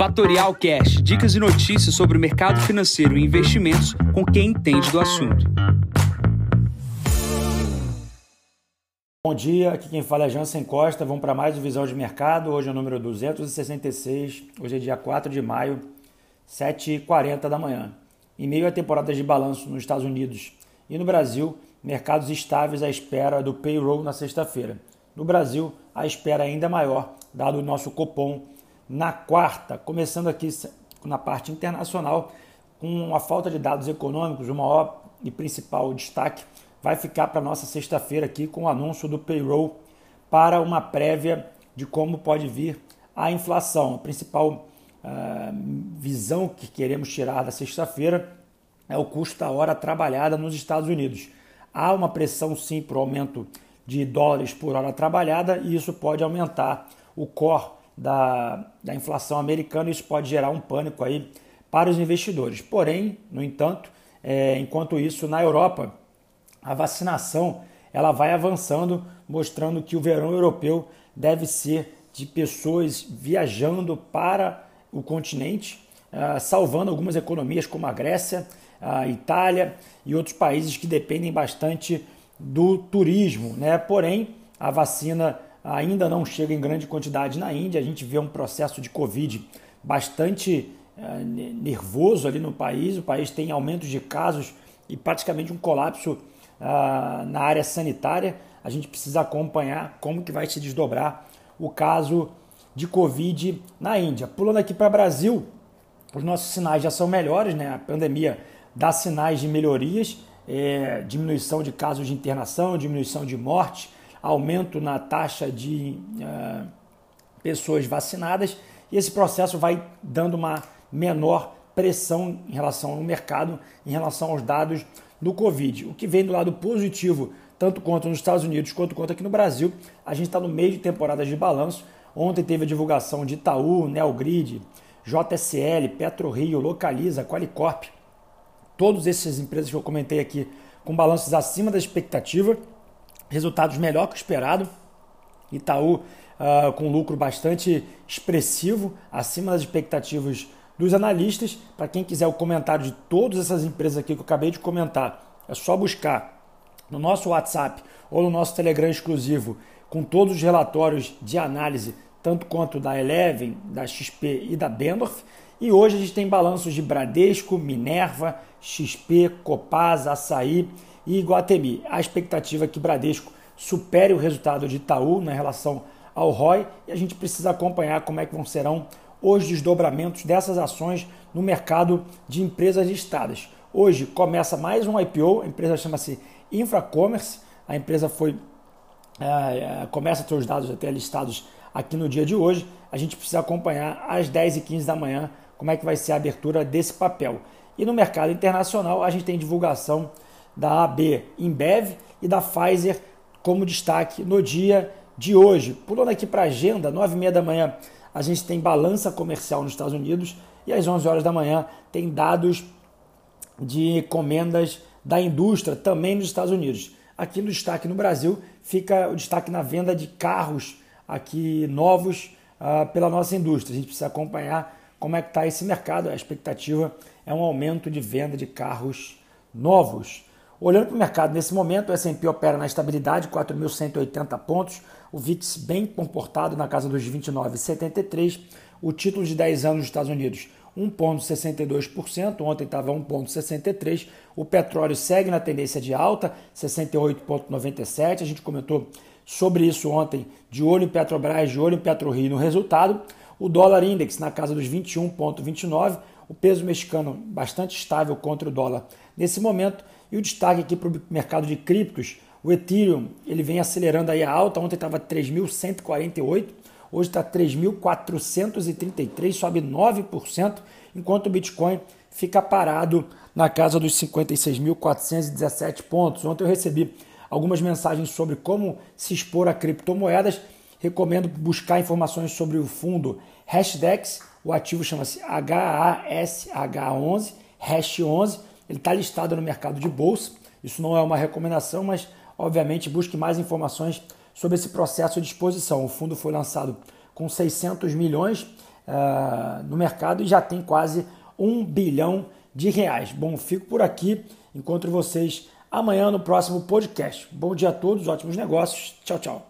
Fatorial Cash, dicas e notícias sobre o mercado financeiro e investimentos com quem entende do assunto. Bom dia, aqui quem fala é Jansen Costa. Vamos para mais uma visão de mercado. Hoje é o número 266. Hoje é dia 4 de maio, 7h40 da manhã. Em meio à temporada de balanço nos Estados Unidos e no Brasil, mercados estáveis à espera do payroll na sexta-feira. No Brasil, a espera ainda maior, dado o nosso Copom na quarta, começando aqui na parte internacional, com a falta de dados econômicos, o maior e principal destaque vai ficar para nossa sexta-feira aqui com o anúncio do payroll para uma prévia de como pode vir a inflação. A principal uh, visão que queremos tirar da sexta-feira é o custo da hora trabalhada nos Estados Unidos. Há uma pressão sim para o aumento de dólares por hora trabalhada e isso pode aumentar o core da, da inflação americana. Isso pode gerar um pânico aí para os investidores. Porém, no entanto, é, enquanto isso, na Europa, a vacinação ela vai avançando, mostrando que o verão europeu deve ser de pessoas viajando para o continente, uh, salvando algumas economias como a Grécia, a Itália e outros países que dependem bastante do turismo. Né? Porém, a vacina ainda não chega em grande quantidade na Índia. A gente vê um processo de Covid bastante uh, nervoso ali no país. O país tem aumentos de casos e praticamente um colapso uh, na área sanitária. A gente precisa acompanhar como que vai se desdobrar o caso de Covid na Índia. Pulando aqui para o Brasil, os nossos sinais já são melhores, né? A pandemia dá sinais de melhorias é, diminuição de casos de internação, diminuição de morte, aumento na taxa de é, pessoas vacinadas e esse processo vai dando uma menor pressão em relação ao mercado, em relação aos dados do Covid. O que vem do lado positivo, tanto quanto nos Estados Unidos quanto quanto aqui no Brasil, a gente está no meio de temporada de balanço. Ontem teve a divulgação de Itaú, Neogrid, JSL, PetroRio, Localiza, Qualicorp, todas essas empresas que eu comentei aqui com balanços acima da expectativa, resultados melhor que o esperado. Itaú uh, com lucro bastante expressivo, acima das expectativas dos analistas. Para quem quiser o comentário de todas essas empresas aqui que eu acabei de comentar, é só buscar no nosso WhatsApp ou no nosso Telegram exclusivo com todos os relatórios de análise, tanto quanto da Eleven, da XP e da Bendorf. E hoje a gente tem balanços de Bradesco, Minerva, XP, Copasa, Açaí e Iguatemi. A expectativa é que Bradesco supere o resultado de Itaú na relação ao ROI e a gente precisa acompanhar como é que vão serão os desdobramentos dessas ações no mercado de empresas listadas. Hoje começa mais um IPO, a empresa chama-se Infracommerce, a empresa foi é, começa a ter os dados até listados aqui no dia de hoje. A gente precisa acompanhar às 10h15 da manhã como é que vai ser a abertura desse papel. E no mercado internacional, a gente tem divulgação da AB Embev e da Pfizer como destaque no dia de hoje. Pulando aqui para a agenda, 9h30 da manhã, a gente tem balança comercial nos Estados Unidos e às 11 horas da manhã tem dados de encomendas da indústria também nos Estados Unidos. Aqui no destaque no Brasil fica o destaque na venda de carros aqui novos uh, pela nossa indústria. A gente precisa acompanhar como é que está esse mercado. A expectativa é um aumento de venda de carros novos. Olhando para o mercado nesse momento, o S&P opera na estabilidade, 4.180 pontos, o VIX bem comportado na casa dos 29,73, o título de 10 anos dos Estados Unidos 1,62%, ontem estava 1,63%, o petróleo segue na tendência de alta, 68,97%, a gente comentou sobre isso ontem, de olho em Petrobras, de olho em PetroRio no resultado, o dólar index na casa dos 21,29, o peso mexicano bastante estável contra o dólar nesse momento. E o destaque aqui para o mercado de criptos, o Ethereum ele vem acelerando aí a alta, ontem estava 3.148, hoje está 3.433, sobe 9%, enquanto o Bitcoin fica parado na casa dos 56.417 pontos. Ontem eu recebi algumas mensagens sobre como se expor a criptomoedas recomendo buscar informações sobre o fundo Hashdex. O ativo chama-se HASH11, Hash 11. Ele está listado no mercado de bolsa. Isso não é uma recomendação, mas obviamente busque mais informações sobre esse processo de exposição. O fundo foi lançado com 600 milhões uh, no mercado e já tem quase um bilhão de reais. Bom, fico por aqui. Encontro vocês amanhã no próximo podcast. Bom dia a todos, ótimos negócios. Tchau, tchau.